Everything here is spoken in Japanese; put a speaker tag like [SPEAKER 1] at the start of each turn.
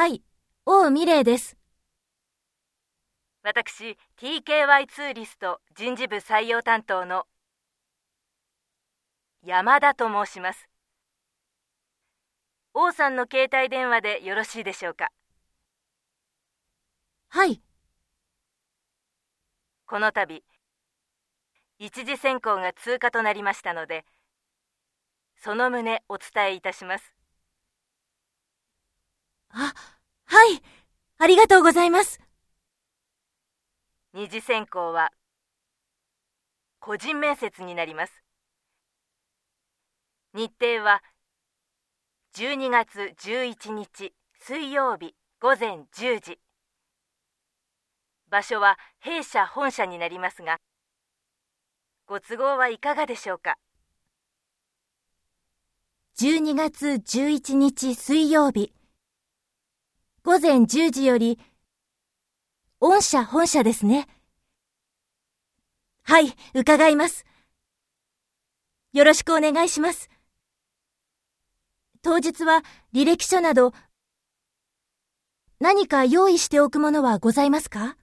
[SPEAKER 1] はい、王美玲です。
[SPEAKER 2] 私 TKY ツーリスト人事部採用担当の山田と申します。王さんの携帯電話でよろしいでしょうか？
[SPEAKER 1] はい、
[SPEAKER 2] この度一次選考が通過となりましたのでその旨お伝えいたします
[SPEAKER 1] あ、はい、ありがとうございます。
[SPEAKER 2] 二次選考は個人面接になります。日程は12月11日水曜日午前10時。場所は弊社本社になりますがご都合はいかがでしょうか
[SPEAKER 1] ？12月11日水曜日、午前10時より、御社本社ですね。はい、伺います。よろしくお願いします。当日は履歴書など、何か用意しておくものはございますか？